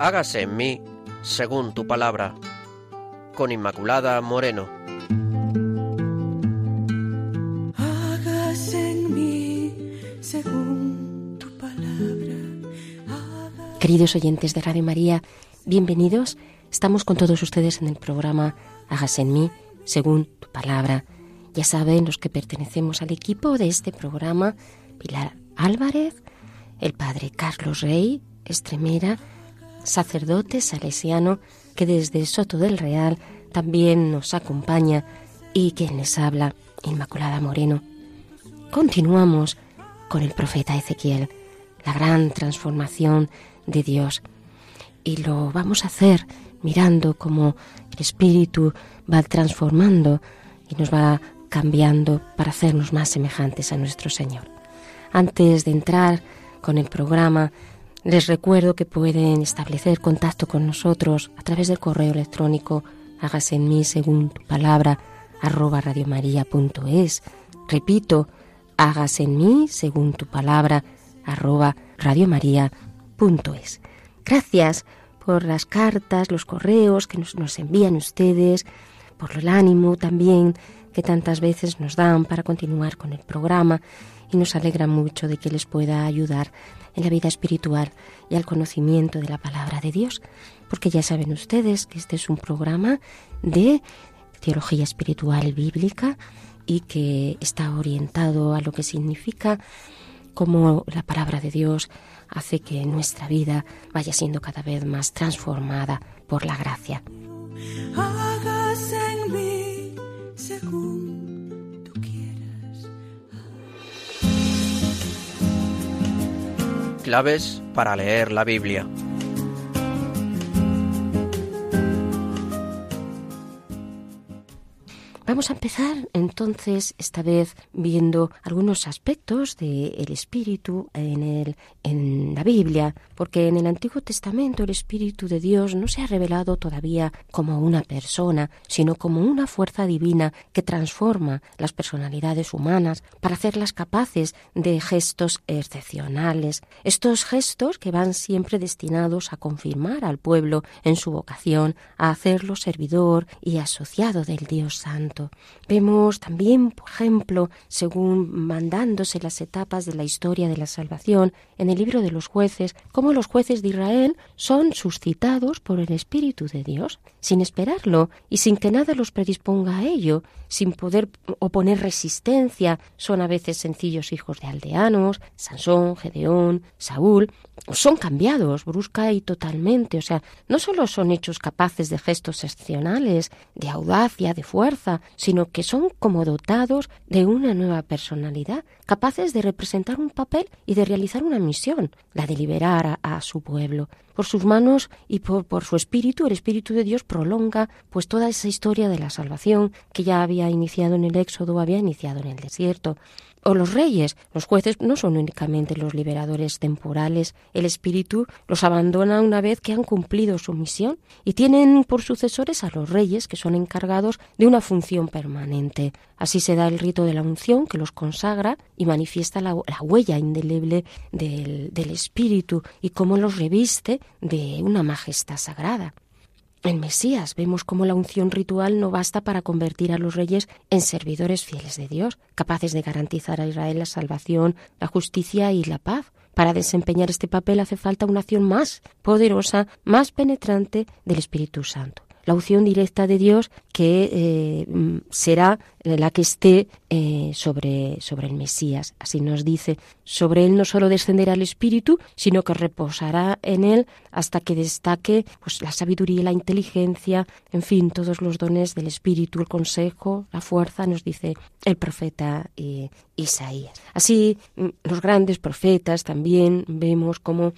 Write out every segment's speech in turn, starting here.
hágase en mí según tu palabra. Con Inmaculada Moreno. Hágase en mí según tu palabra. Queridos oyentes de Radio María, bienvenidos. Estamos con todos ustedes en el programa Hágase en mí según tu palabra. Ya saben los que pertenecemos al equipo de este programa, Pilar Álvarez, el padre Carlos Rey, Estremera, sacerdote salesiano que desde Soto del Real también nos acompaña y quien les habla, Inmaculada Moreno. Continuamos con el profeta Ezequiel, la gran transformación de Dios. Y lo vamos a hacer mirando cómo el Espíritu va transformando y nos va cambiando para hacernos más semejantes a nuestro Señor. Antes de entrar con el programa, les recuerdo que pueden establecer contacto con nosotros a través del correo electrónico hágase en mí según tu palabra arroba radiomaria.es. Repito, hágase en mí según tu palabra arroba radiomaria.es. Gracias por las cartas, los correos que nos, nos envían ustedes, por el ánimo también que tantas veces nos dan para continuar con el programa y nos alegra mucho de que les pueda ayudar en la vida espiritual y al conocimiento de la palabra de Dios, porque ya saben ustedes que este es un programa de teología espiritual bíblica y que está orientado a lo que significa cómo la palabra de Dios hace que nuestra vida vaya siendo cada vez más transformada por la gracia. Hágase en mí según Claves para leer la Biblia. Vamos a empezar entonces esta vez viendo algunos aspectos del espíritu en, el, en la Biblia, porque en el Antiguo Testamento el Espíritu de Dios no se ha revelado todavía como una persona, sino como una fuerza divina que transforma las personalidades humanas para hacerlas capaces de gestos excepcionales. Estos gestos que van siempre destinados a confirmar al pueblo en su vocación, a hacerlo servidor y asociado del Dios Santo. Vemos también, por ejemplo, según mandándose las etapas de la historia de la salvación en el libro de los jueces, cómo los jueces de Israel son suscitados por el Espíritu de Dios, sin esperarlo y sin que nada los predisponga a ello, sin poder oponer resistencia. Son a veces sencillos hijos de aldeanos, Sansón, Gedeón, Saúl, son cambiados brusca y totalmente. O sea, no solo son hechos capaces de gestos excepcionales, de audacia, de fuerza, sino que son como dotados de una nueva personalidad, capaces de representar un papel y de realizar una misión, la de liberar a, su pueblo. Por sus manos y por, por, su espíritu, el espíritu de Dios prolonga pues toda esa historia de la salvación que ya había iniciado en el Éxodo, había iniciado en el desierto o los reyes. Los jueces no son únicamente los liberadores temporales. El espíritu los abandona una vez que han cumplido su misión y tienen por sucesores a los reyes que son encargados de una función permanente. Así se da el rito de la unción que los consagra y manifiesta la, la huella indeleble del, del espíritu y cómo los reviste de una majestad sagrada. En Mesías vemos cómo la unción ritual no basta para convertir a los reyes en servidores fieles de Dios, capaces de garantizar a Israel la salvación, la justicia y la paz. Para desempeñar este papel hace falta una acción más poderosa, más penetrante del Espíritu Santo la unción directa de Dios que eh, será la que esté eh, sobre, sobre el Mesías. Así nos dice, sobre él no solo descenderá el Espíritu, sino que reposará en él hasta que destaque pues, la sabiduría, la inteligencia, en fin, todos los dones del Espíritu, el consejo, la fuerza, nos dice el profeta eh, Isaías. Así, los grandes profetas también vemos cómo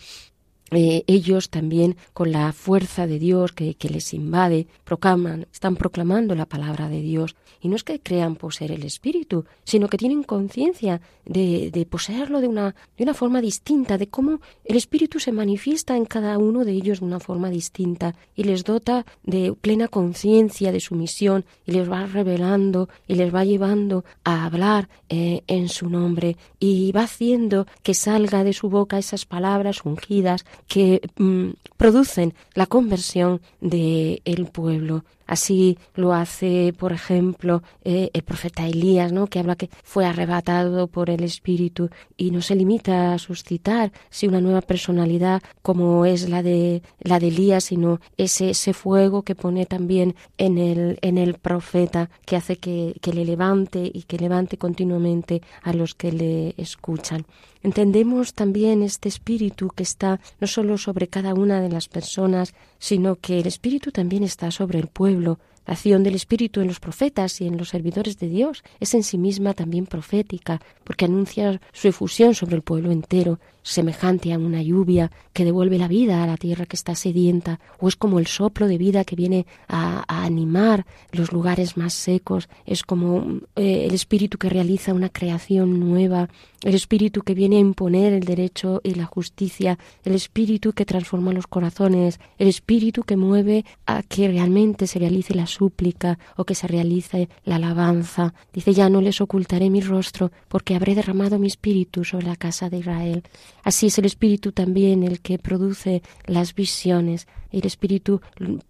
eh, ellos también con la fuerza de Dios que, les invade proclaman, están proclamando la palabra de Dios. Y no es que crean poseer el Espíritu, sino que tienen conciencia de, de, poseerlo de una, de una forma distinta, de cómo el Espíritu se manifiesta en cada uno de ellos de una forma distinta. Y les dota de plena conciencia de su misión y les va revelando y les va llevando a hablar eh, en su nombre. Y va haciendo que salga de su boca esas palabras ungidas que mmm, producen la conversión del el pueblo. Así lo hace, por ejemplo, eh, el profeta Elías, ¿no? que habla que fue arrebatado por el Espíritu y no se limita a suscitar si una nueva personalidad como es la de la de Elías, sino ese, ese fuego que pone también en el, en el profeta, que hace que, que le levante y que levante continuamente a los que le escuchan. Entendemos también este espíritu que está no solo sobre cada una de las personas, sino que el espíritu también está sobre el pueblo. La acción del Espíritu en los profetas y en los servidores de Dios es en sí misma también profética, porque anuncia su efusión sobre el pueblo entero, semejante a una lluvia que devuelve la vida a la tierra que está sedienta, o es como el soplo de vida que viene a, animar los lugares más secos, es como eh, el Espíritu que realiza una creación nueva, el Espíritu que viene a imponer el derecho y la justicia, el Espíritu que transforma los corazones, el Espíritu que mueve a que realmente se realice la súplica o que se realice la alabanza. Dice, ya no les ocultaré mi rostro, porque habré derramado mi Espíritu sobre la casa de Israel. Así es el Espíritu también el que produce las visiones, el Espíritu,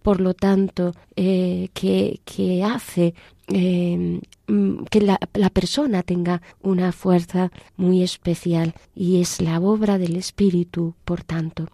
por lo tanto, eh, que, que hace eh, mm, que la, la, persona tenga una fuerza muy especial y es la obra del Espíritu, por tanto.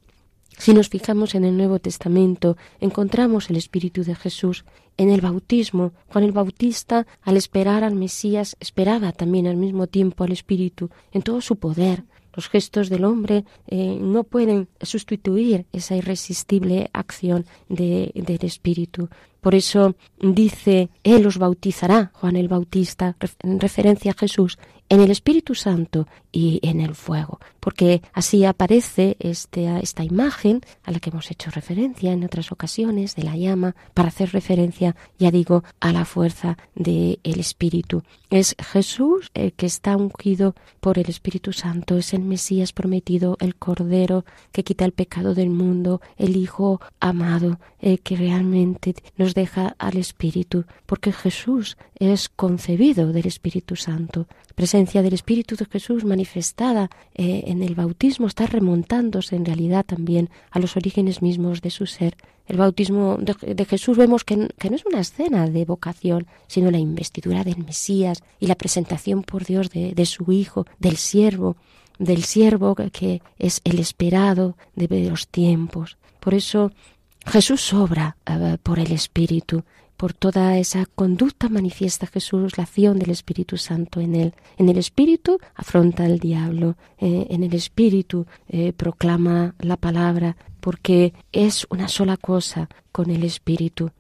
Si nos fijamos en el Nuevo Testamento, encontramos el Espíritu de Jesús. En el bautismo, Juan el Bautista, al esperar al Mesías, esperaba también al mismo tiempo al Espíritu en todo su poder, los gestos del hombre eh, no pueden sustituir esa irresistible acción de, del Espíritu. Por eso dice, Él os bautizará, Juan el Bautista, en referencia a Jesús, en el Espíritu Santo y en el fuego, porque así aparece este, esta imagen a la que hemos hecho referencia en otras ocasiones de la llama, para hacer referencia, ya digo, a la fuerza del Espíritu. Es Jesús el que está ungido por el Espíritu Santo, es el Mesías prometido, el Cordero que quita el pecado del mundo, el Hijo amado, el que realmente nos deja al Espíritu, porque Jesús es concebido del Espíritu Santo. Presencia del Espíritu de Jesús manifestada eh, en el bautismo está remontándose en realidad también a los orígenes mismos de su ser. El bautismo de, Jesús vemos que, no es una escena de vocación, sino la investidura del Mesías y la presentación por Dios de, su Hijo, del siervo, del siervo que es el esperado de los tiempos. Por eso Jesús obra eh, por el Espíritu por toda esa conducta manifiesta Jesús la acción del Espíritu Santo en él. En el Espíritu afronta al diablo, eh, en el Espíritu eh, proclama la palabra, porque es una sola cosa con el Espíritu.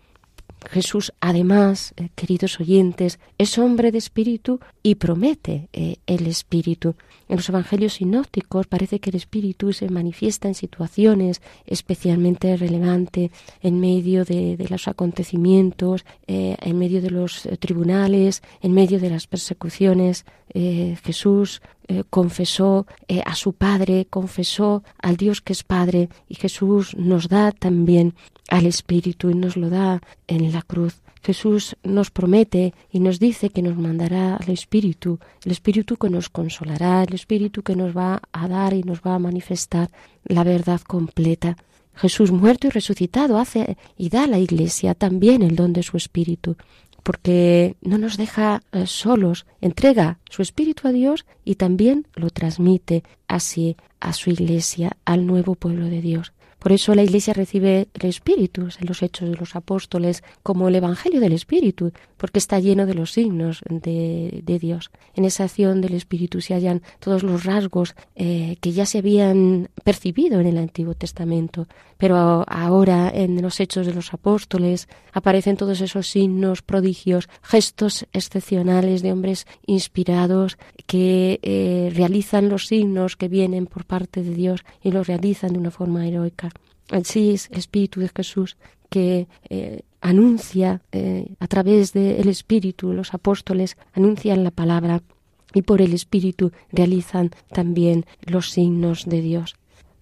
Jesús, además, eh, queridos oyentes, es hombre de espíritu y promete eh, el espíritu. En los evangelios sinópticos parece que el espíritu se manifiesta en situaciones especialmente relevantes, en medio de, los acontecimientos, eh, en medio de los tribunales, en medio de las persecuciones. Jesús confesó a su Padre, confesó al Dios que es Padre y Jesús nos da también al Espíritu y nos lo da en la cruz. Jesús nos promete y nos dice que nos mandará al Espíritu, el Espíritu que nos consolará, el Espíritu que nos va a dar y nos va a manifestar la verdad completa. Jesús muerto y resucitado hace y da a la Iglesia también el don de su Espíritu, porque no nos deja eh, solos, entrega su Espíritu a Dios y también lo transmite así a su Iglesia, al nuevo pueblo de Dios. Por eso la Iglesia recibe el Espíritu en los hechos de los apóstoles como el Evangelio del Espíritu, porque está lleno de los signos de, Dios. En esa acción del Espíritu se hallan todos los rasgos eh, que ya se habían percibido en el Antiguo Testamento, pero ahora en los hechos de los apóstoles aparecen todos esos signos, prodigios, gestos excepcionales de hombres inspirados que eh, realizan los signos que vienen por parte de Dios y los realizan de una forma heroica. Así es el Espíritu de Jesús que eh, anuncia eh, a través del Espíritu, los apóstoles anuncian la palabra y por el Espíritu realizan también los signos de Dios.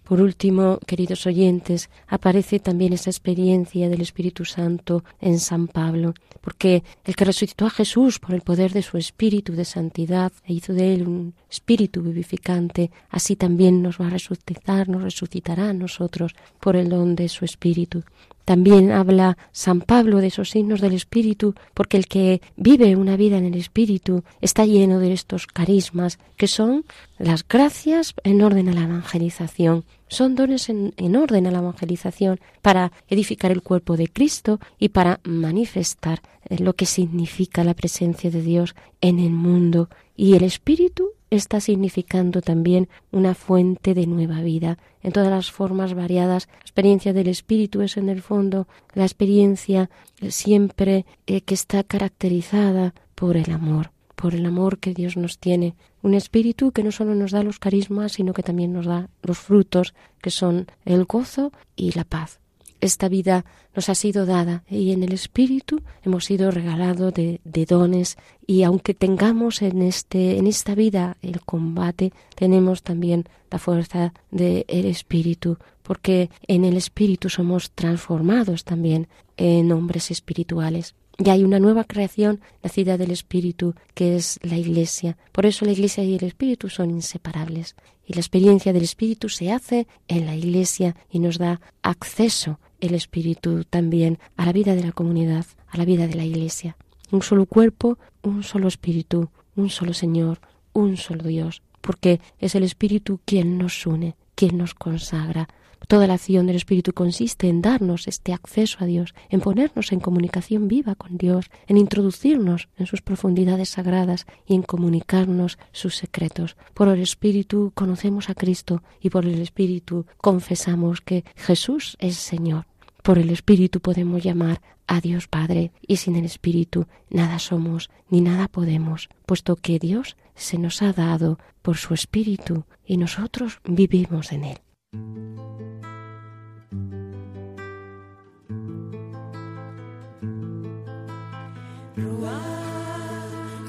Por último, queridos oyentes, aparece también esa experiencia del Espíritu Santo en San Pablo, porque el que resucitó a Jesús por el poder de su Espíritu de santidad e hizo de él un Espíritu vivificante, así también nos va a resucitar, nos resucitará a nosotros por el don de su Espíritu. También habla San Pablo de esos signos del Espíritu, porque el que vive una vida en el Espíritu está lleno de estos carismas, que son las gracias en orden a la evangelización. Son dones en, orden a la evangelización para edificar el cuerpo de Cristo y para manifestar lo que significa la presencia de Dios en el mundo. Y el Espíritu está significando también una fuente de nueva vida en todas las formas variadas. La experiencia del espíritu es en el fondo la experiencia siempre eh, que está caracterizada por el amor, por el amor que Dios nos tiene. Un espíritu que no solo nos da los carismas, sino que también nos da los frutos, que son el gozo y la paz esta vida nos ha sido dada y en el Espíritu hemos sido regalados de, dones y aunque tengamos en, este, en esta vida el combate, tenemos también la fuerza del Espíritu, porque en el Espíritu somos transformados también en hombres espirituales. Y hay una nueva creación nacida del Espíritu, que es la Iglesia. Por eso la Iglesia y el Espíritu son inseparables. Y la experiencia del Espíritu se hace en la Iglesia y nos da acceso el Espíritu también a la vida de la comunidad, a la vida de la Iglesia. Un solo cuerpo, un solo Espíritu, un solo Señor, un solo Dios, porque es el Espíritu quien nos une, quien nos consagra. Toda la acción del Espíritu consiste en darnos este acceso a Dios, en ponernos en comunicación viva con Dios, en introducirnos en sus profundidades sagradas y en comunicarnos sus secretos. Por el Espíritu conocemos a Cristo y por el Espíritu confesamos que Jesús es Señor. Por el Espíritu podemos llamar a Dios Padre y sin el Espíritu nada somos ni nada podemos, puesto que Dios se nos ha dado por su Espíritu y nosotros vivimos en él. Ruá,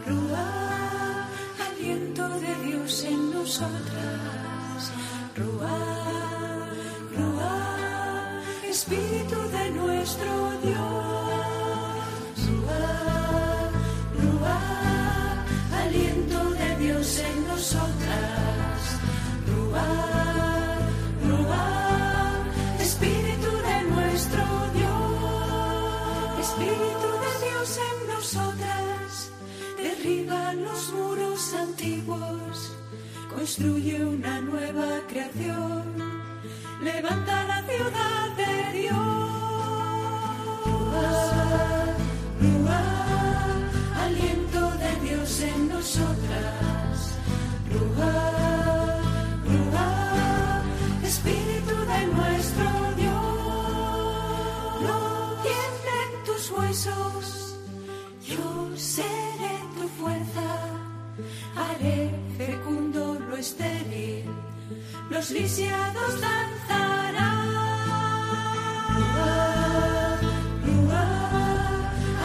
Ruá, aliento de Dios en nosotras. Ruá, Ruá, Espíritu de nuestro construye una nueva creación, levanta la ciudad de Dios. aliento de Dios en nosotras. Espíritu de nuestro Dios. No tiemblen tus huesos, yo seré los lisiados danzarán.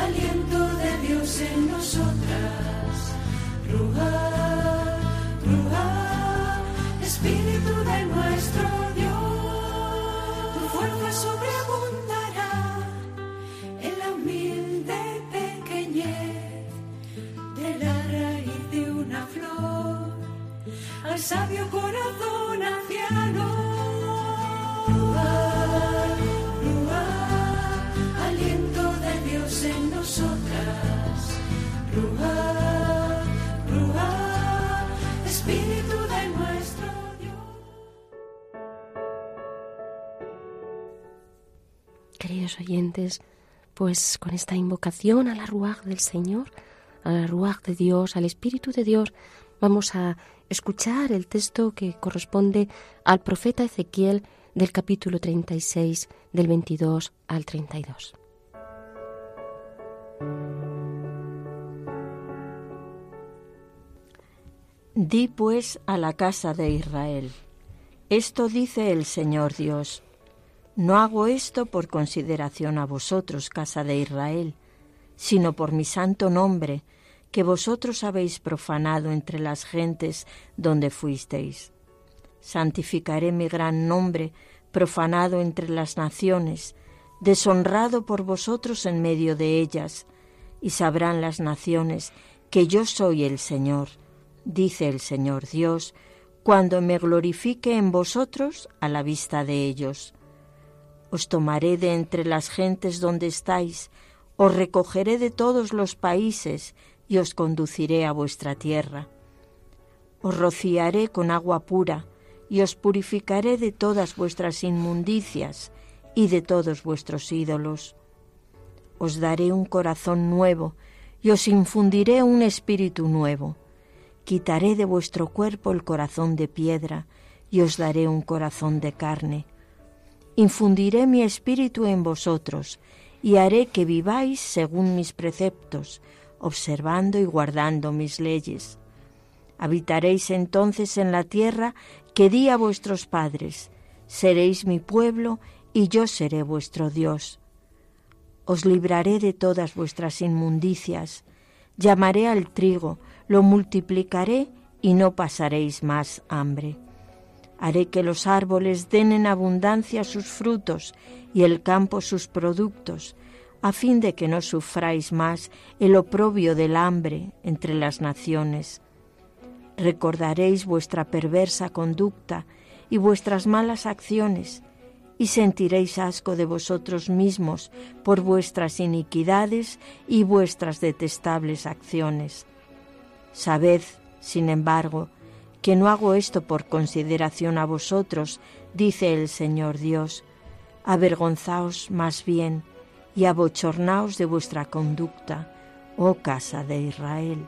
aliento de Dios en nosotras. Ruá, al sabio corazón anciano. Ruá, Ruá, aliento de Dios en nosotras. Ruá, Ruá, Espíritu de nuestro Dios. Queridos oyentes, pues con esta invocación a la ruaj del Señor, a la ruaj de Dios, al Espíritu de Dios, vamos a escuchar el texto que corresponde al profeta Ezequiel del capítulo 36, del 22 al 32. Di pues a la casa de Israel, esto dice el Señor Dios, no hago esto por consideración a vosotros, casa de Israel, sino por mi santo nombre, que vosotros habéis profanado entre las gentes donde fuisteis. santificaré mi gran nombre, profanado entre las naciones, deshonrado por vosotros en medio de ellas, y sabrán las naciones que yo soy el Señor, dice el Señor Dios, cuando me glorifique en vosotros a la vista de ellos. Os tomaré de entre las gentes donde estáis, os recogeré de todos los países y os conduciré a vuestra tierra. Os rociaré con agua pura, y os purificaré de todas vuestras inmundicias y de todos vuestros ídolos. Os daré un corazón nuevo y os infundiré un espíritu nuevo. Quitaré de vuestro cuerpo el corazón de piedra y os daré un corazón de carne. Infundiré mi espíritu en vosotros y haré que viváis según mis preceptos, observando y guardando mis leyes. Habitaréis entonces en la tierra que di a vuestros padres, seréis mi pueblo y yo seré vuestro Dios. Os libraré de todas vuestras inmundicias, llamaré al trigo, lo multiplicaré y no pasaréis más hambre. Haré que los árboles den en abundancia sus frutos y el campo sus productos, a fin de que no sufráis más el oprobio del hambre entre las naciones recordaréis vuestra perversa conducta y vuestras malas acciones, y sentiréis asco de vosotros mismos por vuestras iniquidades y vuestras detestables acciones. Sabed, sin embargo, que no hago esto por consideración a vosotros, dice el Señor Dios. Avergonzaos más bien y abochornaos de vuestra conducta, oh casa de Israel.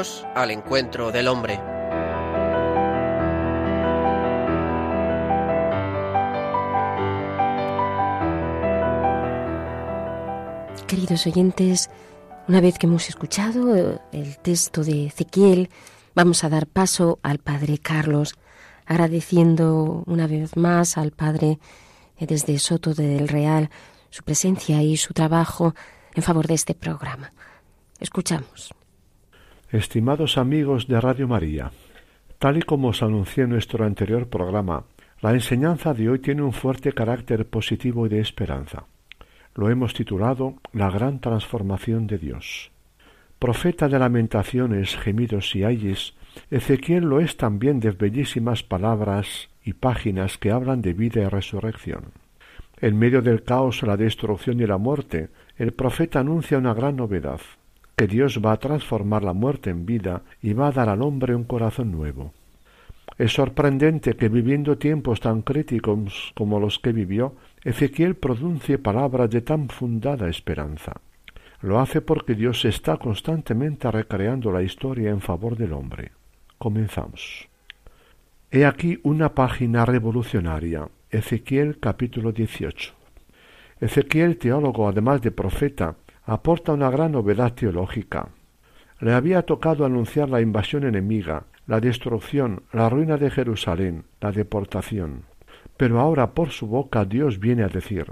Al encuentro del hombre. Queridos oyentes, una vez que hemos escuchado el texto de Ezequiel, vamos a dar paso al Padre Carlos, agradeciendo una vez más al Padre eh, desde Soto del Real su presencia y su trabajo en favor de este programa. Escuchamos. Estimados amigos de Radio María, tal y como os anuncié en nuestro anterior programa, la enseñanza de hoy tiene un fuerte carácter positivo y de esperanza. Lo hemos titulado La gran transformación de Dios. Profeta de lamentaciones, gemidos y ayes, Ezequiel lo es también de bellísimas palabras y páginas que hablan de vida y resurrección. En medio del caos, la destrucción y la muerte, el profeta anuncia una gran novedad, que Dios va a transformar la muerte en vida y va a dar al hombre un corazón nuevo. Es sorprendente que viviendo tiempos tan críticos como los que vivió, Ezequiel pronuncie palabras de tan fundada esperanza. Lo hace porque Dios está constantemente recreando la historia en favor del hombre. Comenzamos. He aquí una página revolucionaria. Ezequiel capítulo 18. Ezequiel, teólogo además de profeta, aporta una gran novedad teológica. Le había tocado anunciar la invasión enemiga, la destrucción, la ruina de Jerusalén, la deportación. Pero ahora por su boca Dios viene a decir,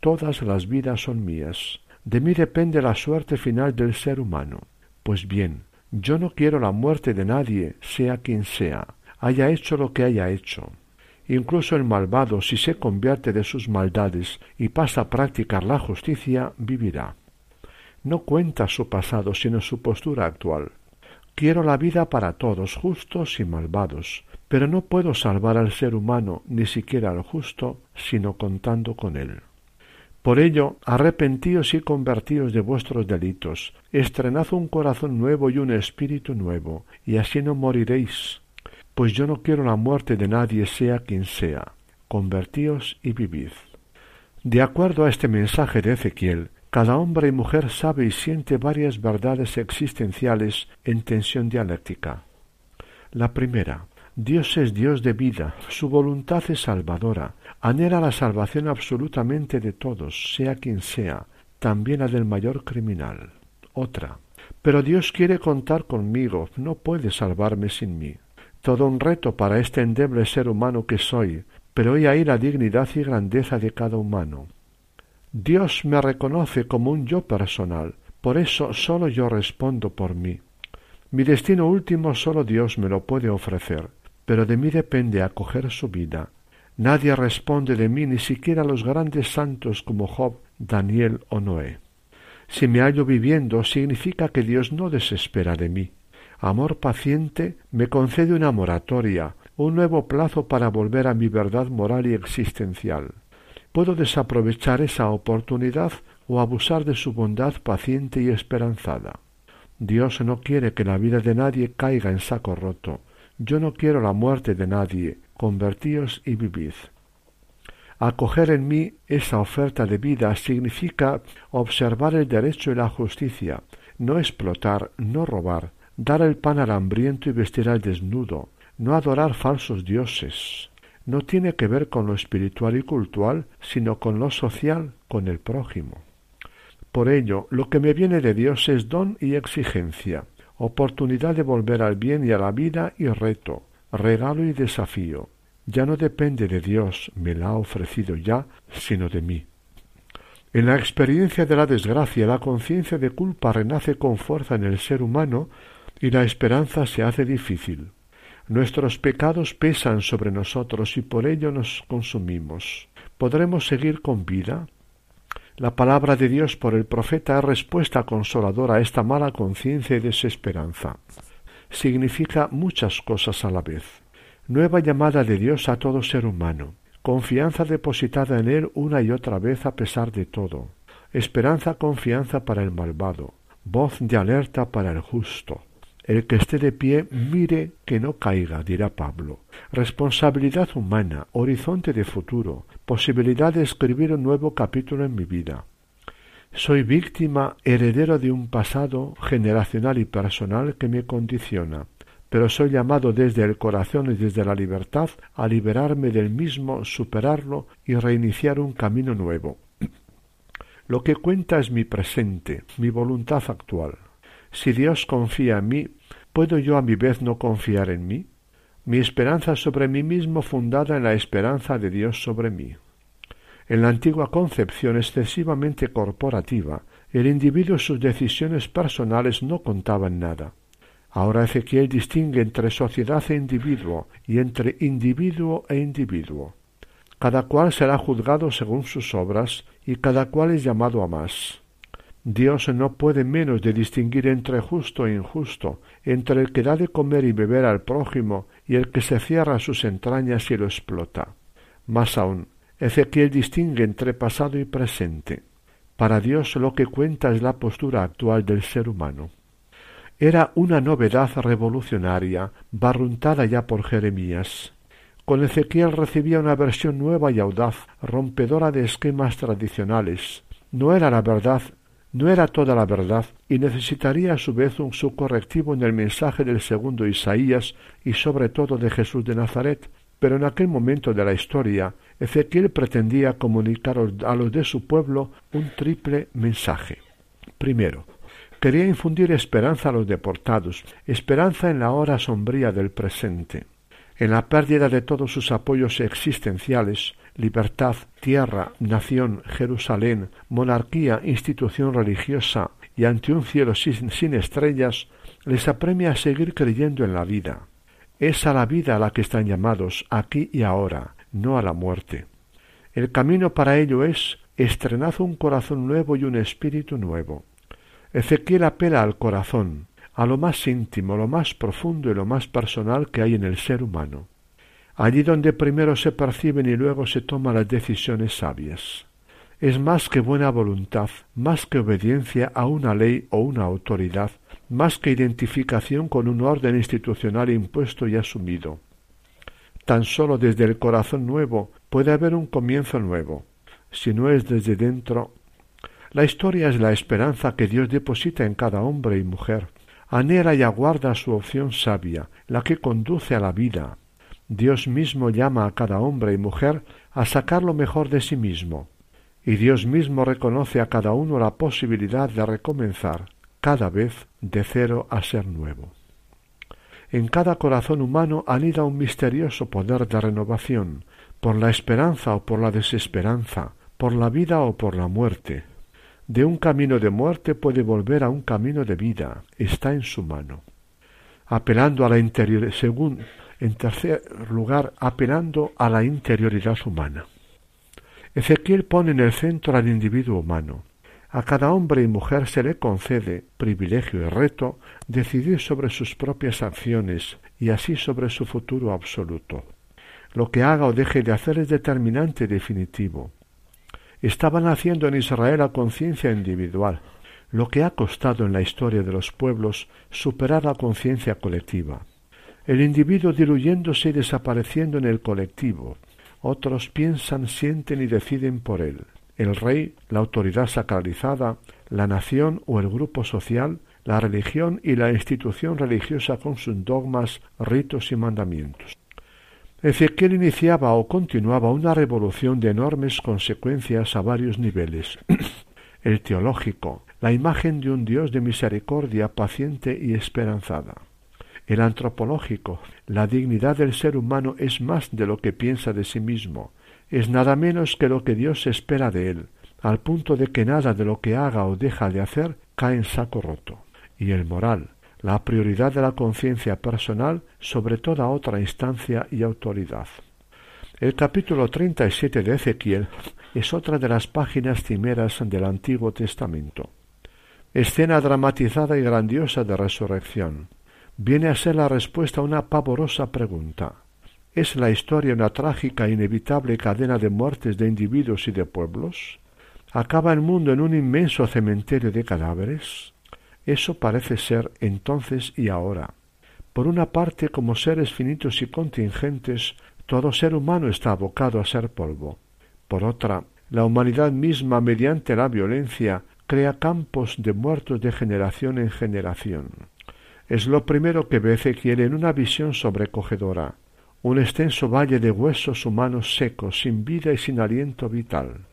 todas las vidas son mías, de mí depende la suerte final del ser humano. Pues bien, yo no quiero la muerte de nadie, sea quien sea, haya hecho lo que haya hecho. Incluso el malvado, si se convierte de sus maldades y pasa a practicar la justicia, vivirá. No cuenta su pasado, sino su postura actual. Quiero la vida para todos, justos y malvados, pero no puedo salvar al ser humano, ni siquiera al justo, sino contando con él. Por ello, arrepentíos y convertíos de vuestros delitos, estrenad un corazón nuevo y un espíritu nuevo, y así no moriréis. Pues yo no quiero la muerte de nadie, sea quien sea. Convertíos y vivid. De acuerdo a este mensaje de Ezequiel, cada hombre y mujer sabe y siente varias verdades existenciales en tensión dialéctica. La primera, Dios es Dios de vida, su voluntad es salvadora, anhela la salvación absolutamente de todos, sea quien sea, también la del mayor criminal. Otra. Pero Dios quiere contar conmigo, no puede salvarme sin mí. Todo un reto para este endeble ser humano que soy, pero he ahí la dignidad y grandeza de cada humano. Dios me reconoce como un yo personal, por eso sólo yo respondo por mí. Mi destino último sólo Dios me lo puede ofrecer, pero de mí depende acoger su vida. Nadie responde de mí, ni siquiera los grandes santos como Job, Daniel o Noé. Si me hallo viviendo, significa que Dios no desespera de mí. Amor paciente me concede una moratoria, un nuevo plazo para volver a mi verdad moral y existencial. Puedo desaprovechar esa oportunidad o abusar de su bondad paciente y esperanzada. Dios no quiere que la vida de nadie caiga en saco roto. Yo no quiero la muerte de nadie. Convertíos y vivid. Acoger en mí esa oferta de vida significa observar el derecho y la justicia, no explotar, no robar, dar el pan al hambriento y vestir al desnudo, no adorar falsos dioses. No tiene que ver con lo espiritual y cultural, sino con lo social, con el prójimo. Por ello, lo que me viene de Dios es don y exigencia, oportunidad de volver al bien y a la vida y reto, regalo y desafío. Ya no depende de Dios, me la ha ofrecido ya, sino de mí. En la experiencia de la desgracia, la conciencia de culpa renace con fuerza en el ser humano y la esperanza se hace difícil. Nuestros pecados pesan sobre nosotros y por ello nos consumimos. ¿Podremos seguir con vida? La palabra de Dios por el profeta es respuesta consoladora a esta mala conciencia y desesperanza. Significa muchas cosas a la vez. Nueva llamada de Dios a todo ser humano. Confianza depositada en Él una y otra vez a pesar de todo. Esperanza, confianza para el malvado. Voz de alerta para el justo. El que esté de pie, mire que no caiga, dirá Pablo. Responsabilidad humana, horizonte de futuro, posibilidad de escribir un nuevo capítulo en mi vida. Soy víctima, heredero de un pasado generacional y personal que me condiciona, pero soy llamado desde el corazón y desde la libertad a liberarme del mismo, superarlo y reiniciar un camino nuevo. Lo que cuenta es mi presente, mi voluntad actual. Si Dios confía en mí, ¿puedo yo a mi vez no confiar en mí? Mi esperanza sobre mí mismo fundada en la esperanza de Dios sobre mí. En la antigua concepción excesivamente corporativa, el individuo y sus decisiones personales no contaban nada. Ahora Ezequiel distingue entre sociedad e individuo y entre individuo e individuo. Cada cual será juzgado según sus obras y cada cual es llamado a más. Dios no puede menos de distinguir entre justo e injusto, entre el que da de comer y beber al prójimo y el que se cierra sus entrañas y lo explota. Más aún, Ezequiel distingue entre pasado y presente. Para Dios lo que cuenta es la postura actual del ser humano. Era una novedad revolucionaria, barruntada ya por Jeremías. Con Ezequiel recibía una versión nueva y audaz, rompedora de esquemas tradicionales. No era la verdad no era toda la verdad y necesitaría a su vez un subcorrectivo en el mensaje del segundo Isaías y sobre todo de Jesús de Nazaret, pero en aquel momento de la historia Ezequiel pretendía comunicar a los de su pueblo un triple mensaje. Primero, quería infundir esperanza a los deportados, esperanza en la hora sombría del presente, en la pérdida de todos sus apoyos existenciales, libertad, tierra, nación, Jerusalén, monarquía, institución religiosa y ante un cielo sin, estrellas, les apremia a seguir creyendo en la vida. Es a la vida a la que están llamados, aquí y ahora, no a la muerte. El camino para ello es estrenad un corazón nuevo y un espíritu nuevo. Ezequiel apela al corazón, a lo más íntimo, lo más profundo y lo más personal que hay en el ser humano allí donde primero se perciben y luego se toman las decisiones sabias. Es más que buena voluntad, más que obediencia a una ley o una autoridad, más que identificación con un orden institucional impuesto y asumido. Tan sólo desde el corazón nuevo puede haber un comienzo nuevo. Si no es desde dentro, la historia es la esperanza que Dios deposita en cada hombre y mujer. Anhela y aguarda su opción sabia, la que conduce a la vida, Dios mismo llama a cada hombre y mujer a sacar lo mejor de sí mismo, y Dios mismo reconoce a cada uno la posibilidad de recomenzar, cada vez de cero a ser nuevo. En cada corazón humano anida un misterioso poder de renovación, por la esperanza o por la desesperanza, por la vida o por la muerte. De un camino de muerte puede volver a un camino de vida, está en su mano. Apelando a la interior, según, en tercer lugar, apelando a la interioridad humana. Ezequiel pone en el centro al individuo humano. A cada hombre y mujer se le concede privilegio y reto decidir sobre sus propias acciones y así sobre su futuro absoluto. Lo que haga o deje de hacer es determinante y definitivo. Estaba naciendo en Israel la conciencia individual, lo que ha costado en la historia de los pueblos superar la conciencia colectiva. El individuo diluyéndose y desapareciendo en el colectivo. Otros piensan, sienten y deciden por él. El rey, la autoridad sacralizada, la nación o el grupo social, la religión y la institución religiosa con sus dogmas, ritos y mandamientos. Ezequiel iniciaba o continuaba una revolución de enormes consecuencias a varios niveles. el teológico, la imagen de un Dios de misericordia paciente y esperanzada. El antropológico, la dignidad del ser humano es más de lo que piensa de sí mismo, es nada menos que lo que Dios espera de él, al punto de que nada de lo que haga o deja de hacer cae en saco roto. Y el moral, la prioridad de la conciencia personal sobre toda otra instancia y autoridad. El capítulo 37 de Ezequiel es otra de las páginas cimeras del Antiguo Testamento. Escena dramatizada y grandiosa de resurrección. Viene a ser la respuesta a una pavorosa pregunta. ¿Es la historia una trágica e inevitable cadena de muertes de individuos y de pueblos? ¿Acaba el mundo en un inmenso cementerio de cadáveres? Eso parece ser entonces y ahora. Por una parte, como seres finitos y contingentes, todo ser humano está abocado a ser polvo. Por otra, la humanidad misma, mediante la violencia, crea campos de muertos de generación en generación. Es lo primero que ve Ezequiel en una visión sobrecogedora, un extenso valle de huesos humanos secos, sin vida y sin aliento vital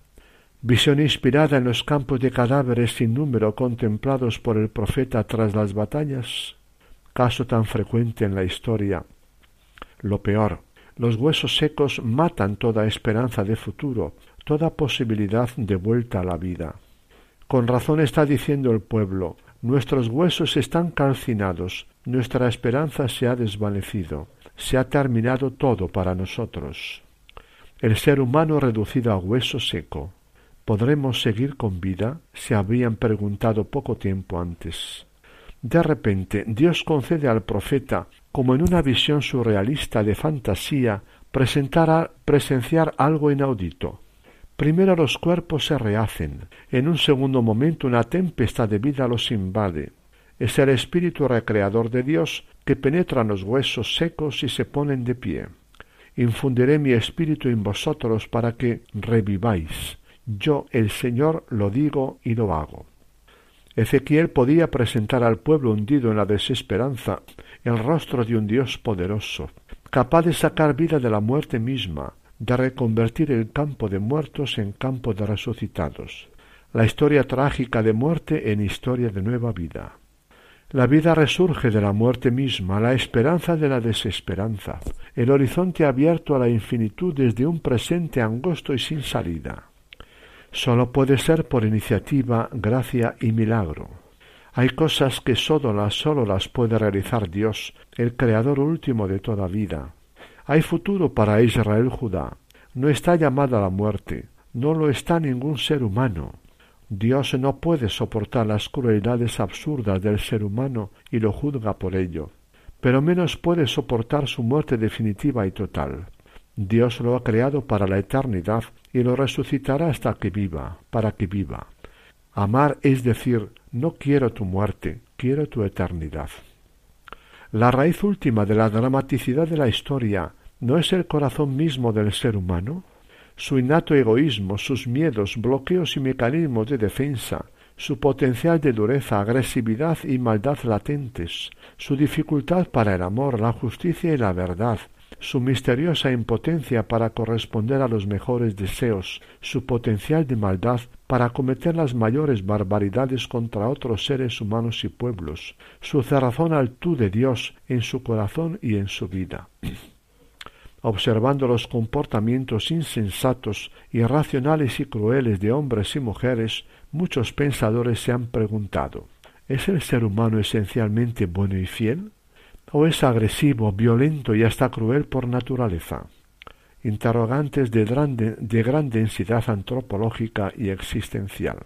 visión inspirada en los campos de cadáveres sin número contemplados por el profeta tras las batallas, caso tan frecuente en la historia. Lo peor, los huesos secos matan toda esperanza de futuro, toda posibilidad de vuelta a la vida. Con razón está diciendo el pueblo, nuestros huesos están calcinados, nuestra esperanza se ha desvanecido, se ha terminado todo para nosotros. El ser humano reducido a hueso seco, ¿Podremos seguir con vida? se habrían preguntado poco tiempo antes. De repente Dios concede al profeta, como en una visión surrealista de fantasía, presentar presenciar algo inaudito. Primero los cuerpos se rehacen, en un segundo momento una tempestad de vida los invade. Es el espíritu recreador de Dios que penetra en los huesos secos y se ponen de pie. Infundiré mi espíritu en vosotros para que reviváis. Yo, el Señor, lo digo y lo hago. Ezequiel podía presentar al pueblo hundido en la desesperanza el rostro de un Dios poderoso, capaz de sacar vida de la muerte misma, de reconvertir el campo de muertos en campo de resucitados, la historia trágica de muerte en historia de nueva vida. La vida resurge de la muerte misma, la esperanza de la desesperanza, el horizonte abierto a la infinitud desde un presente angosto y sin salida sólo puede ser por iniciativa, gracia y milagro. Hay cosas que sólo las, solo las puede realizar Dios, el Creador último de toda vida. Hay futuro para Israel Judá. No está llamada a la muerte, no lo está ningún ser humano. Dios no puede soportar las crueldades absurdas del ser humano y lo juzga por ello, pero menos puede soportar su muerte definitiva y total. Dios lo ha creado para la eternidad y lo resucitará hasta que viva, para que viva. Amar es decir, no quiero tu muerte, quiero tu eternidad. La raíz última de la dramaticidad de la historia no es el corazón mismo del ser humano, su innato egoísmo, sus miedos, bloqueos y mecanismos de defensa, su potencial de dureza, agresividad y maldad latentes, su dificultad para el amor, la justicia y la verdad, su misteriosa impotencia para corresponder a los mejores deseos, su potencial de maldad para cometer las mayores barbaridades contra otros seres humanos y pueblos, su cerrazón al tú de Dios en su corazón y en su vida. Observando los comportamientos insensatos, irracionales y crueles de hombres y mujeres, muchos pensadores se han preguntado ¿Es el ser humano esencialmente bueno y fiel? ¿O es agresivo, violento y hasta cruel por naturaleza? Interrogantes de gran, de gran densidad antropológica y existencial.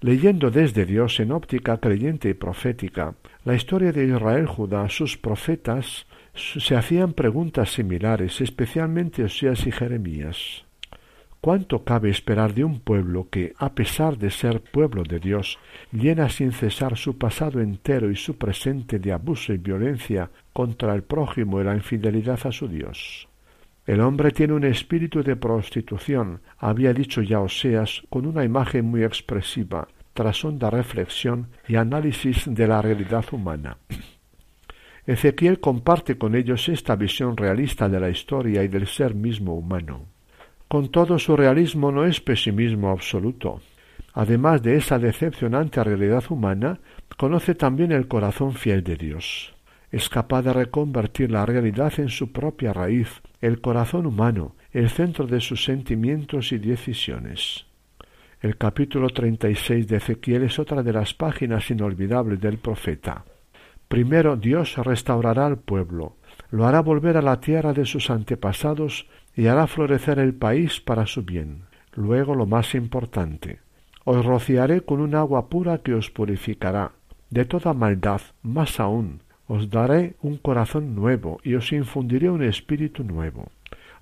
Leyendo desde Dios en óptica creyente y profética, la historia de Israel, Judá, sus profetas, se hacían preguntas similares, especialmente Osías y Jeremías. ¿Cuánto cabe esperar de un pueblo que, a pesar de ser pueblo de Dios, llena sin cesar su pasado entero y su presente de abuso y violencia contra el prójimo y la infidelidad a su Dios? El hombre tiene un espíritu de prostitución, había dicho ya Oseas con una imagen muy expresiva, tras honda reflexión y análisis de la realidad humana. Ezequiel comparte con ellos esta visión realista de la historia y del ser mismo humano. Con todo su realismo no es pesimismo absoluto. Además de esa decepcionante realidad humana, conoce también el corazón fiel de Dios. Es capaz de reconvertir la realidad en su propia raíz, el corazón humano, el centro de sus sentimientos y decisiones. El capítulo 36 de Ezequiel es otra de las páginas inolvidables del profeta. Primero Dios restaurará al pueblo, lo hará volver a la tierra de sus antepasados y hará florecer el país para su bien. Luego lo más importante, os rociaré con un agua pura que os purificará de toda maldad, más aún, os daré un corazón nuevo y os infundiré un espíritu nuevo.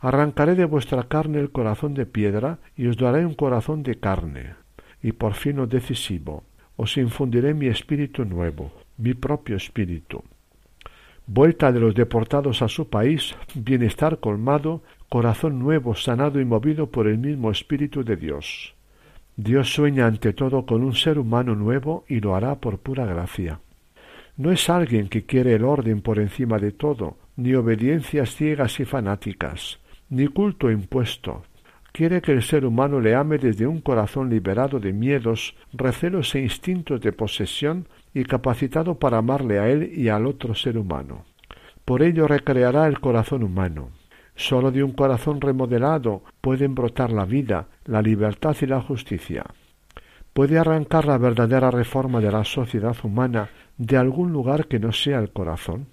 Arrancaré de vuestra carne el corazón de piedra y os daré un corazón de carne. Y por fin lo decisivo, os infundiré mi espíritu nuevo, mi propio espíritu. Vuelta de los deportados a su país, bienestar colmado, corazón nuevo, sanado y movido por el mismo Espíritu de Dios. Dios sueña ante todo con un ser humano nuevo y lo hará por pura gracia. No es alguien que quiere el orden por encima de todo, ni obediencias ciegas y fanáticas, ni culto impuesto. Quiere que el ser humano le ame desde un corazón liberado de miedos, recelos e instintos de posesión y capacitado para amarle a él y al otro ser humano. Por ello recreará el corazón humano, Sólo de un corazón remodelado pueden brotar la vida, la libertad y la justicia. Puede arrancar la verdadera reforma de la sociedad humana de algún lugar que no sea el corazón.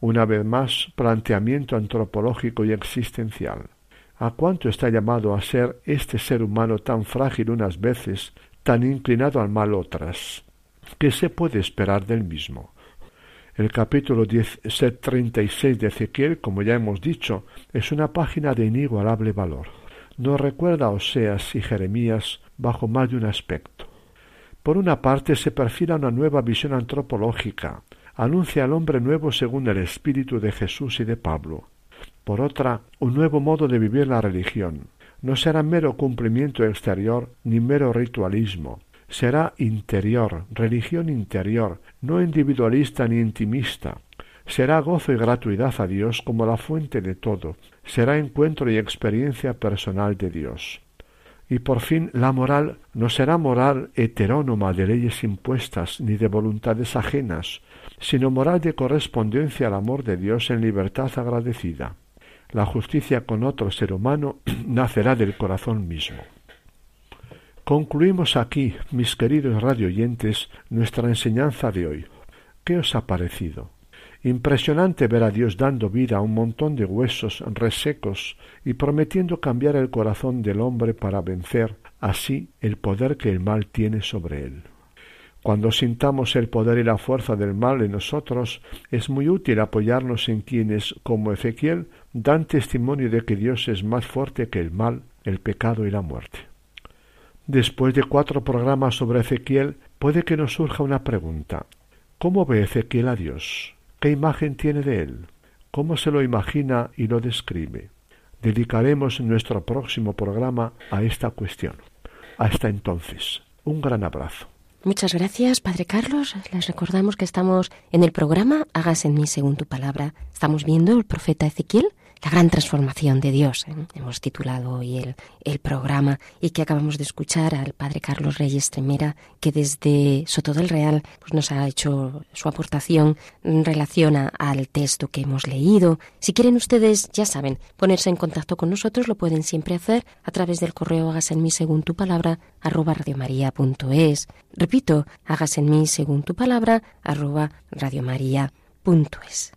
Una vez más, planteamiento antropológico y existencial. ¿A cuánto está llamado a ser este ser humano tan frágil unas veces, tan inclinado al mal otras? ¿Qué se puede esperar del mismo? El capítulo 36 de Ezequiel, como ya hemos dicho, es una página de inigualable valor. Nos recuerda a Oseas y Jeremías bajo más de un aspecto. Por una parte se perfila una nueva visión antropológica, anuncia al hombre nuevo según el espíritu de Jesús y de Pablo. Por otra, un nuevo modo de vivir la religión. No será mero cumplimiento exterior ni mero ritualismo, será interior, religión interior, no individualista ni intimista. Será gozo y gratuidad a Dios como la fuente de todo, será encuentro y experiencia personal de Dios. Y por fin la moral no será moral heterónoma de leyes impuestas ni de voluntades ajenas, sino moral de correspondencia al amor de Dios en libertad agradecida. La justicia con otro ser humano nacerá del corazón mismo. Concluimos aquí, mis queridos radioyentes, nuestra enseñanza de hoy. ¿Qué os ha parecido? Impresionante ver a Dios dando vida a un montón de huesos resecos y prometiendo cambiar el corazón del hombre para vencer así el poder que el mal tiene sobre él. Cuando sintamos el poder y la fuerza del mal en nosotros, es muy útil apoyarnos en quienes, como Ezequiel, dan testimonio de que Dios es más fuerte que el mal, el pecado y la muerte. Después de cuatro programas sobre Ezequiel, puede que nos surja una pregunta. ¿Cómo ve Ezequiel a Dios? ¿Qué imagen tiene de él? ¿Cómo se lo imagina y lo describe? Dedicaremos nuestro próximo programa a esta cuestión. Hasta entonces, un gran abrazo. Muchas gracias, Padre Carlos. Les recordamos que estamos en el programa Hagas en mí según tu palabra. Estamos viendo el profeta Ezequiel la gran transformación de Dios. ¿eh? Hemos titulado hoy el, el, programa y que acabamos de escuchar al padre Carlos Reyes Tremera, que desde Soto del Real pues nos ha hecho su aportación en relación al texto que hemos leído. Si quieren ustedes, ya saben, ponerse en contacto con nosotros, lo pueden siempre hacer a través del correo hagas en mí según tu palabra arroba. Repito, hagas en mí según tu palabra arroba radiomaria.es.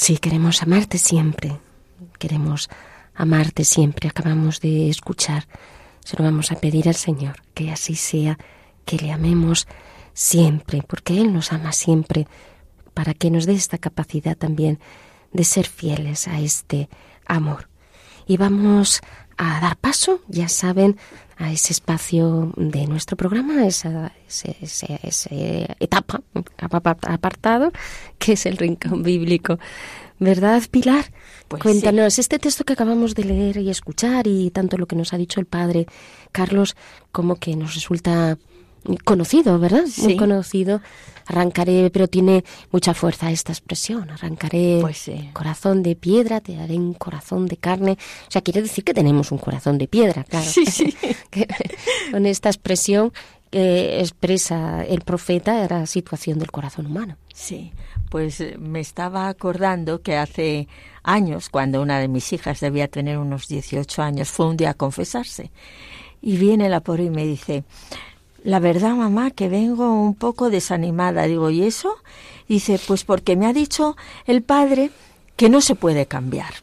Sí, queremos amarte siempre. Queremos amarte siempre. Acabamos de escuchar. Se lo vamos a pedir al Señor, que así sea, que le amemos siempre, porque Él nos ama siempre, para que nos dé esta capacidad también de ser fieles a este amor. Y vamos a dar paso, ya saben, a ese espacio de nuestro programa, esa, ese, ese- ese etapa, apartado, que es el rincón bíblico. ¿Verdad, Pilar? Pues Cuéntanos, este texto que acabamos de leer y escuchar y tanto lo que nos ha dicho el padre Carlos como que nos resulta conocido, ¿verdad? Muy conocido. Arrancaré, pero tiene mucha fuerza esta expresión. Arrancaré Pues sí. corazón de piedra, te daré un corazón de carne. O sea, quiere decir que tenemos un corazón de piedra, claro. Sí, sí. Con esta expresión que expresa el profeta la situación del corazón humano. Sí, pues eh, me estaba acordando que hace años, cuando una de mis hijas debía tener unos 18 años, fue un día a confesarse. Y viene la pobre y me dice, la verdad, mamá, que vengo un poco desanimada. Digo, ¿y eso? Dice, pues porque me ha dicho el padre que no se puede cambiar.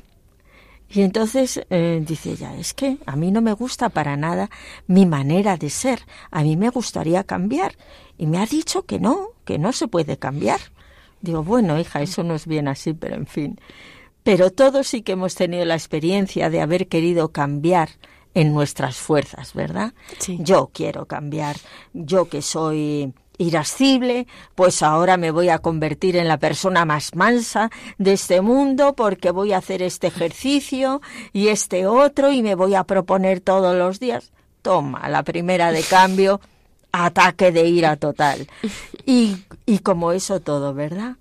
Y entonces eh, dice ella, es que a mí no me gusta para nada mi manera de ser, a mí me gustaría cambiar. Y me ha dicho que no, que no se puede cambiar. Digo, bueno, hija, eso no es bien así, pero en fin. Pero todos sí que hemos tenido la experiencia de haber querido cambiar en nuestras fuerzas, ¿verdad? Sí. Yo quiero cambiar, yo que soy irascible, pues ahora me voy a convertir en la persona más mansa de este mundo porque voy a hacer este ejercicio y este otro y me voy a proponer todos los días. Toma, la primera de cambio, ataque de ira total. Y, y como eso todo, ¿verdad?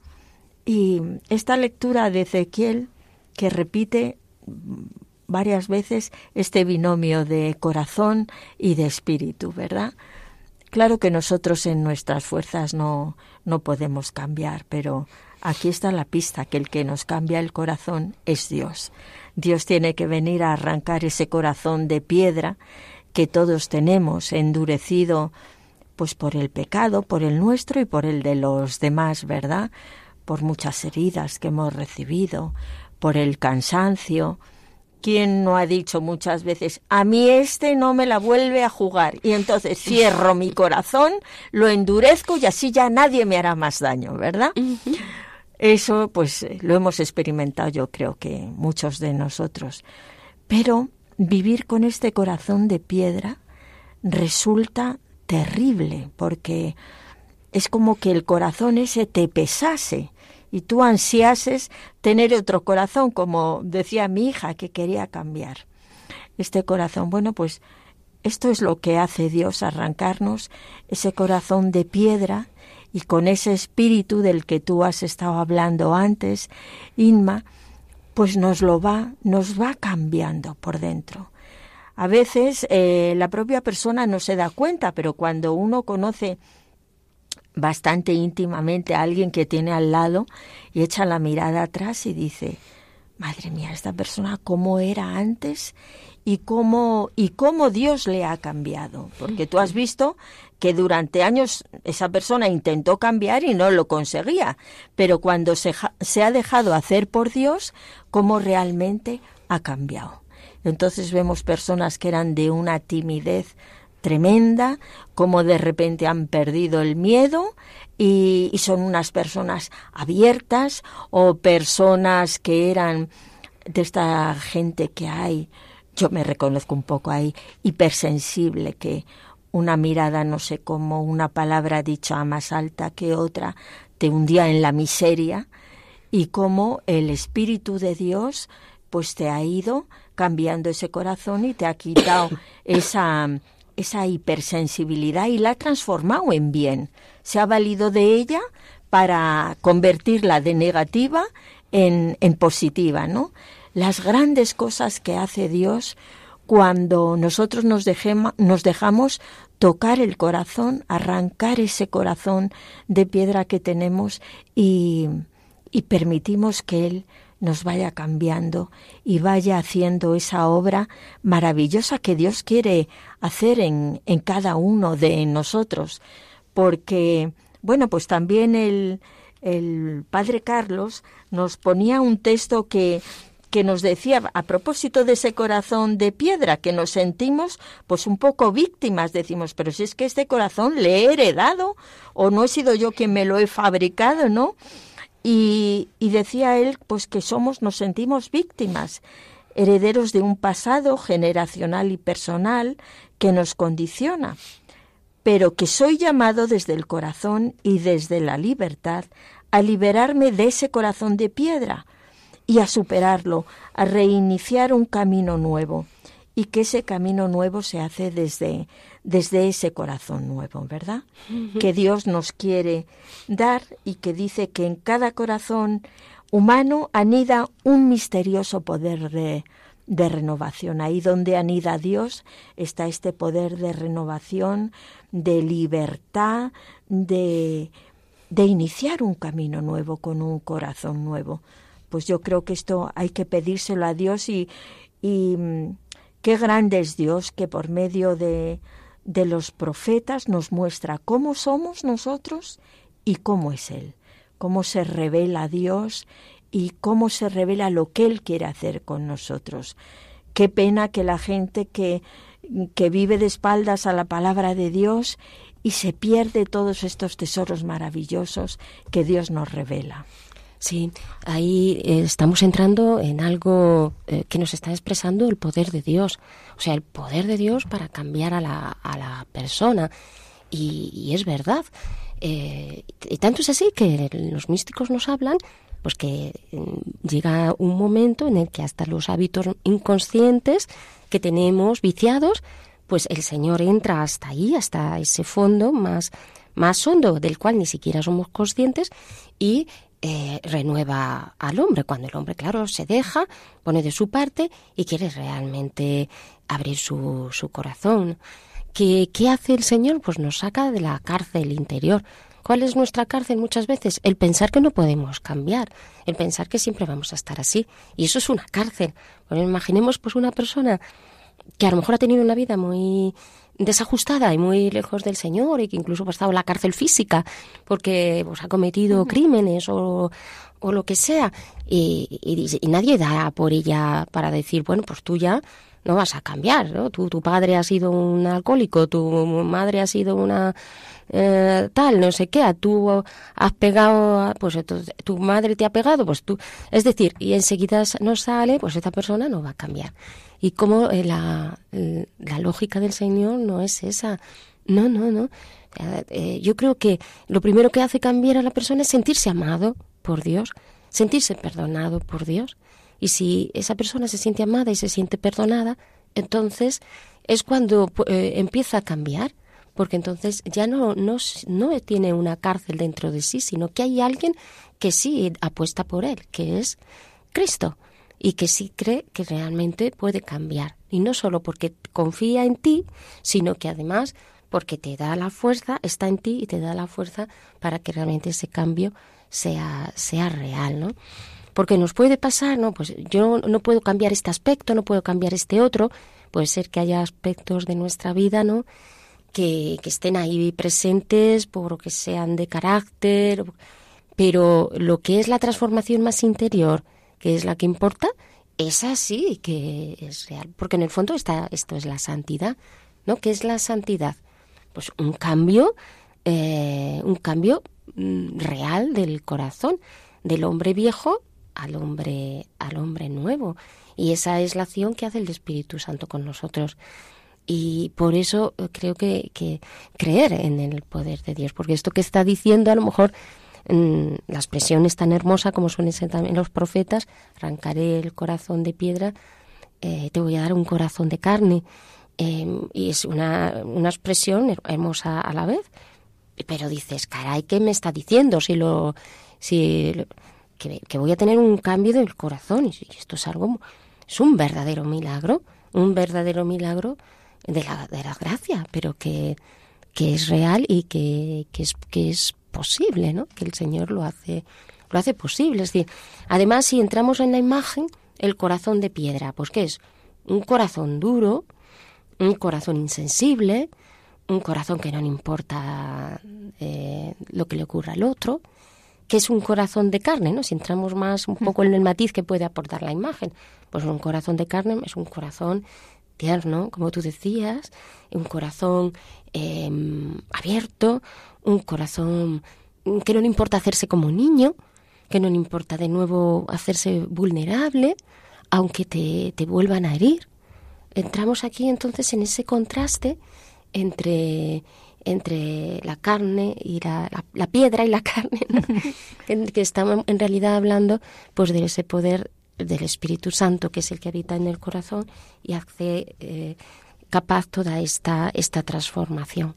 Y esta lectura de Ezequiel que repite varias veces este binomio de corazón y de espíritu, ¿verdad? Claro que nosotros en nuestras fuerzas no, no podemos cambiar, pero aquí está la pista, que el que nos cambia el corazón es Dios. Dios tiene que venir a arrancar ese corazón de piedra que todos tenemos endurecido pues por el pecado, por el nuestro y por el de los demás, ¿verdad? Por muchas heridas que hemos recibido, por el cansancio, ¿Quién no ha dicho muchas veces, a mí este no me la vuelve a jugar? Y entonces cierro mi corazón, lo endurezco y así ya nadie me hará más daño, ¿verdad? Eso pues lo hemos experimentado yo creo que muchos de nosotros. Pero vivir con este corazón de piedra resulta terrible porque es como que el corazón ese te pesase y tú ansiases tener otro corazón, como decía mi hija que quería cambiar. Este corazón, bueno, pues esto es lo que hace Dios, arrancarnos ese corazón de piedra y con ese espíritu del que tú has estado hablando antes, Inma, pues nos lo va, nos va cambiando por dentro. A veces eh, la propia persona no se da cuenta, pero cuando uno conoce bastante íntimamente a alguien que tiene al lado y echa la mirada atrás y dice, madre mía, esta persona cómo era antes y cómo y cómo Dios le ha cambiado, porque tú has visto que durante años esa persona intentó cambiar y no lo conseguía, pero cuando se, se ha dejado hacer por Dios, cómo realmente ha cambiado. Entonces vemos personas que eran de una timidez tremenda, como de repente han perdido el miedo y, son unas personas abiertas o personas que eran de esta gente que hay, yo me reconozco un poco ahí, hipersensible, que una mirada, no sé cómo, una palabra dicha más alta que otra, te hundía en la miseria y cómo el Espíritu de Dios pues te ha ido cambiando ese corazón y te ha quitado esa esa hipersensibilidad y la ha transformado en bien. Se ha valido de ella para convertirla de negativa en, en positiva, ¿no? Las grandes cosas que hace Dios cuando nosotros nos, nos dejamos tocar el corazón, arrancar ese corazón de piedra que tenemos y, y permitimos que Él nos vaya cambiando y vaya haciendo esa obra maravillosa que Dios quiere hacer en, en cada uno de nosotros. Porque, bueno, pues también el, el padre Carlos nos ponía un texto que, que nos decía a propósito de ese corazón de piedra que nos sentimos pues un poco víctimas decimos pero si es que este corazón le he heredado o no he sido yo quien me lo he fabricado no y, decía él pues que somos, nos sentimos víctimas, herederos de un pasado generacional y personal que nos condiciona, pero que soy llamado desde el corazón y desde la libertad a liberarme de ese corazón de piedra y a superarlo, a reiniciar un camino nuevo. Y que ese camino nuevo se hace desde, desde ese corazón nuevo, ¿verdad? Que Dios nos quiere dar y que dice que en cada corazón humano anida un misterioso poder de, de renovación. Ahí donde anida Dios está este poder de renovación, de libertad, de, de iniciar un camino nuevo con un corazón nuevo. Pues yo creo que esto hay que pedírselo a Dios y, y mm, Qué grande es Dios que por medio de, de los profetas nos muestra cómo somos nosotros y cómo es Él, cómo se revela Dios y cómo se revela lo que Él quiere hacer con nosotros. Qué pena que la gente que, que vive de espaldas a la palabra de Dios y se pierde todos estos tesoros maravillosos que Dios nos revela. Sí, ahí eh, estamos entrando en algo eh, que nos está expresando el poder de Dios, o sea, el poder de Dios para cambiar a la, a la persona. Y, es verdad. Eh, y tanto es así que los místicos nos hablan, pues que mm, llega un momento en el que hasta los hábitos inconscientes que tenemos viciados, pues el Señor entra hasta ahí, hasta ese fondo más, más hondo del cual ni siquiera somos conscientes y eh, renueva al hombre, cuando el hombre, claro, se deja, pone de su parte y quiere realmente abrir su, su corazón. ¿qué, ¿qué hace el Señor? Pues nos saca de la cárcel interior. ¿Cuál es nuestra cárcel muchas veces? El pensar que no podemos cambiar, el pensar que siempre vamos a estar así. Y eso es una cárcel. Bueno, imaginemos pues una persona que a lo mejor ha tenido una vida muy desajustada y muy lejos del Señor y que incluso ha estado en la cárcel física porque pues, ha cometido crímenes o, o lo que sea y, y, nadie da por ella para decir, bueno, pues tú ya no vas a cambiar, ¿no? Tu, tu padre ha sido un alcohólico, tu madre ha sido una eh, tal, no sé qué, tú has pegado, pues tu madre te ha pegado, pues tú, es decir, y enseguida no sale, pues esta persona no va a cambiar. Y como eh, la, la lógica del Señor no es esa, no, no, no. Eh, yo creo que lo primero que hace cambiar a la persona es sentirse amado por Dios, sentirse perdonado por Dios. Y si esa persona se siente amada y se siente perdonada, entonces es cuando empieza a cambiar porque entonces ya no, no, no tiene una cárcel dentro de sí, sino que hay alguien que sí apuesta por él, que es Cristo, y que sí cree que realmente puede cambiar. Y no solo porque confía en ti, sino que además porque te da la fuerza, está en ti y te da la fuerza para que realmente ese cambio sea, sea real, ¿no? Porque nos puede pasar, ¿no? Pues yo no puedo cambiar este aspecto, no puedo cambiar este otro, puede ser que haya aspectos de nuestra vida, ¿no? que, estén ahí presentes, por que sean de carácter, pero lo que es la transformación más interior, que es la que importa, es así que es real, porque en el fondo está, esto es la santidad, ¿no? ¿Qué es la santidad? Pues un cambio, eh, un cambio mm, real del corazón, del hombre viejo al hombre, al hombre nuevo. Y esa es la acción que hace el Espíritu Santo con nosotros. Y por eso eh, creo que, que creer en el poder de Dios, porque esto que está diciendo a lo mejor la expresión es tan hermosa como suelen ser también los profetas, arrancaré el corazón de piedra, eh, te voy a dar un corazón de carne. Em, y es una, una expresión hermosa a la vez. Pero dices, caray, ¿qué me está diciendo? Si lo, si que, que voy a tener un cambio del corazón. Y esto es algo, es un verdadero milagro, un verdadero milagro de la, de la gracia, pero que, que es real y que, que, es, que es posible, ¿no? Que el Señor lo hace, lo hace posible. Es decir, además, si entramos en la imagen, el corazón de piedra, pues ¿qué es? Un corazón duro, un corazón insensible, un corazón que no le importa eh, lo que le ocurra al otro, que es un corazón de carne, ¿no? Si entramos más un poco en el matiz que puede aportar la imagen, pues un corazón de carne es un corazón tierno, como tú decías, un corazón em, abierto, un corazón que no le importa hacerse como niño, que no le importa de nuevo hacerse vulnerable, aunque te, te vuelvan a herir. Entramos aquí entonces en ese contraste entre, entre la carne y la, la, piedra y la carne, que estamos en realidad hablando pues de ese poder del Espíritu Santo, que es el que habita en el corazón y hace eh, capaz toda esta, esta transformación.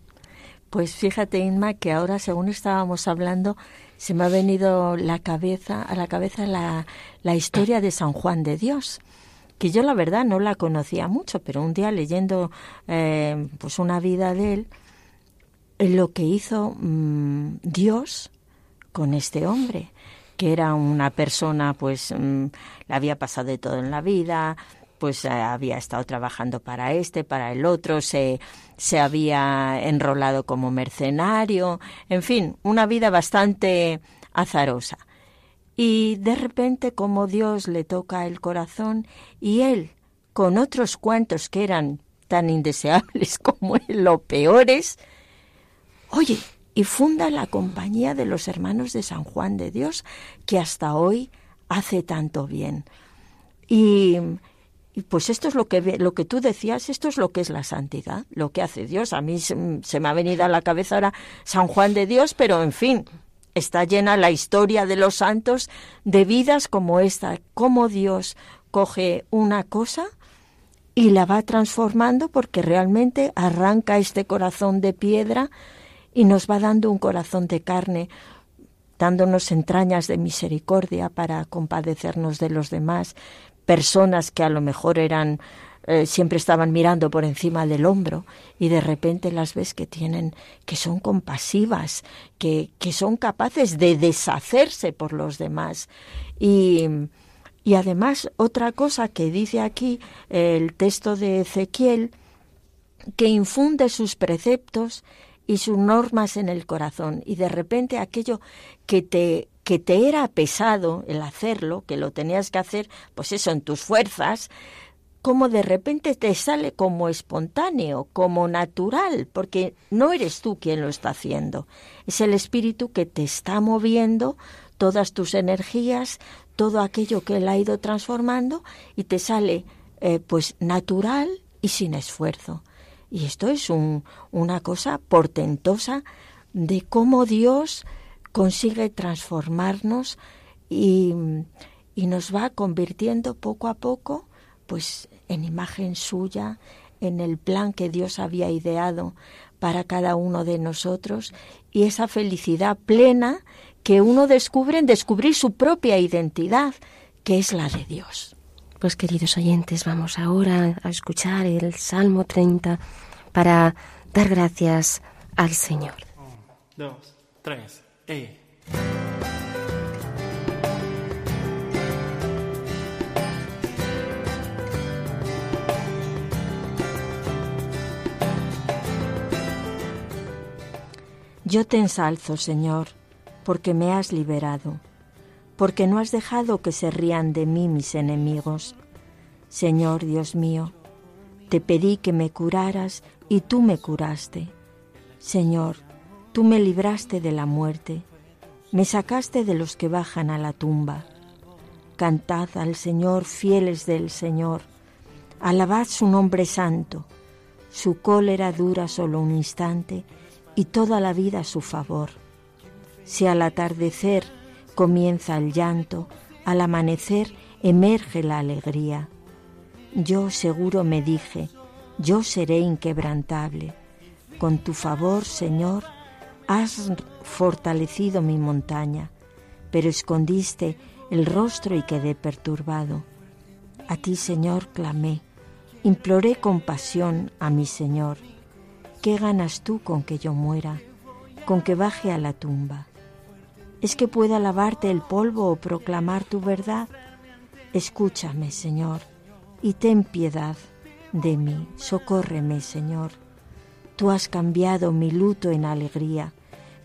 Pues fíjate, Inma, que ahora, según estábamos hablando, se me ha venido la cabeza, a la cabeza la, la historia de San Juan de Dios que yo la verdad no la conocía mucho, pero un día leyendo eh, pues una vida de él, lo que hizo mm, Dios con este hombre que era una persona, pues mm, le había pasado de todo en la vida, pues eh, había estado trabajando para este, para el otro, se, se había enrolado como mercenario, en fin, una vida bastante azarosa. Y de repente como Dios le toca el corazón y él, con otros cuantos que eran tan indeseables como él, peores, oye, y funda la Compañía de los Hermanos de San Juan de Dios, que hasta hoy hace tanto bien. Y, pues esto es lo que, lo que tú decías, esto es lo que es la santidad, lo que hace Dios. A mí se, me ha venido a la cabeza ahora San Juan de Dios, pero en fin, está llena la historia de los santos de vidas como esta, cómo Dios coge una cosa y la va transformando porque realmente arranca este corazón de piedra y nos va dando un corazón de carne, dándonos entrañas de misericordia para compadecernos de los demás, personas que a lo mejor eran eh, siempre estaban mirando por encima del hombro y de repente las ves que tienen, que son compasivas, que, que son capaces de deshacerse por los demás. Y, y además otra cosa que dice aquí el texto de Ezequiel, que infunde sus preceptos y sus normas en el corazón y de repente aquello que te que te era pesado el hacerlo, que lo tenías que hacer, pues eso en tus fuerzas, como de repente te sale como espontáneo, como natural, porque no eres tú quien lo está haciendo, es el espíritu que te está moviendo todas tus energías, todo aquello que él ha ido transformando y te sale eh, pues natural y sin esfuerzo. Y esto es un, una cosa portentosa de cómo Dios consigue transformarnos y, y nos va convirtiendo poco a poco pues en imagen suya, en el plan que Dios había ideado para cada uno de nosotros y esa felicidad plena que uno descubre en descubrir su propia identidad, que es la de Dios. Pues queridos oyentes, vamos ahora a escuchar el Salmo 30 para dar gracias al Señor. Un, dos, tres, e. Yo te ensalzo, Señor, porque me has liberado porque no has dejado que se rían de mí mis enemigos. Señor Dios mío, te pedí que me curaras y tú me curaste. Señor, tú me libraste de la muerte, me sacaste de los que bajan a la tumba. Cantad al Señor, fieles del Señor, alabad su nombre santo. Su cólera dura solo un instante y toda la vida su favor. Si al atardecer comienza el llanto, al amanecer emerge la alegría. Yo seguro me dije, yo seré inquebrantable. Con tu favor, Señor, has fortalecido mi montaña, pero escondiste el rostro y quedé perturbado. A ti, Señor, clamé, imploré compasión a mi Señor. ¿Qué ganas tú con que yo muera, con que baje a la tumba? ¿Es que pueda lavarte el polvo o proclamar tu verdad? Escúchame, Señor, y ten piedad de mí. Socórreme, Señor. Tú has cambiado mi luto en alegría,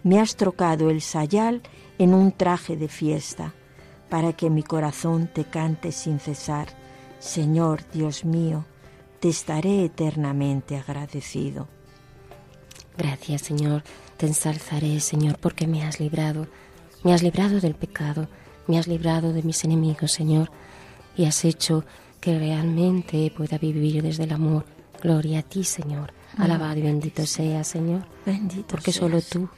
me has trocado el sayal en un traje de fiesta, para que mi corazón te cante sin cesar. Señor, Dios mío, te estaré eternamente agradecido. Gracias, Señor. Te ensalzaré, Señor, porque me has librado me has librado del pecado, me has librado de mis enemigos, Señor, y has hecho que realmente pueda vivir desde el amor. Gloria a ti, Señor. Alabado y bendito sea, Señor. Bendito porque solo tú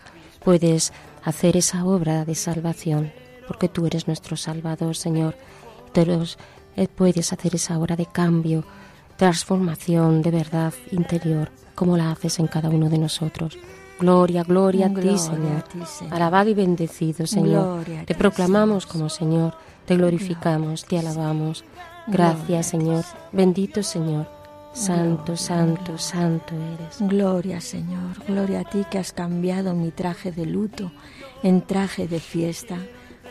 puedes hacer esa obra de salvación, porque tú eres nuestro Salvador, Señor. Pero eh, puedes hacer esa obra de cambio, transformación de verdad interior, como la haces en cada uno de nosotros. Gloria, gloria, a, ti, Señor. Alabado y bendecido, Señor. te proclamamos como Señor, te glorificamos, te alabamos. Gracias, Señor. Bendito Señor. Santo, santo, santo eres. Gloria, Señor. Gloria a ti que has cambiado mi traje de luto en traje de fiesta,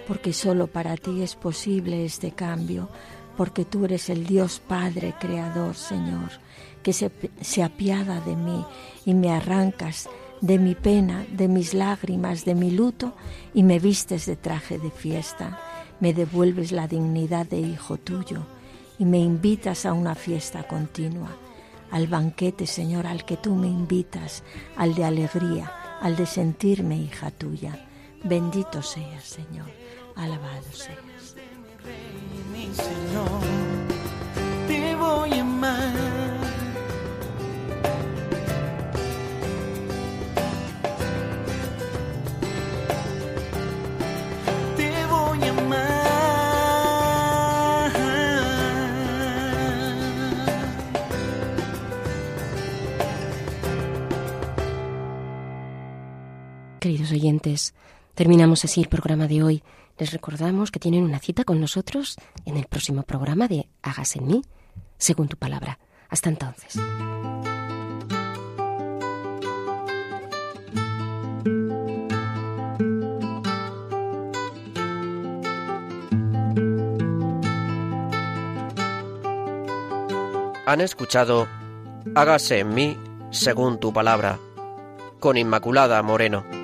porque solo para ti es posible este cambio, porque tú eres el Dios Padre Creador, Señor, que se, se apiada de mí y me arrancas de mi pena, de mis lágrimas, de mi luto, y me vistes de traje de fiesta, me devuelves la dignidad de hijo tuyo, y me invitas a una fiesta continua, al banquete, Señor, al que tú me invitas, al de alegría, al de sentirme hija tuya. Bendito seas, Señor, alabado seas. Señor, te voy a amar Oyentes, terminamos así el programa de hoy. Les recordamos que tienen una cita con nosotros en el próximo programa de Hagas en mí, según tu palabra. Hasta entonces. Han escuchado Hágase en mí según tu palabra, con Inmaculada Moreno.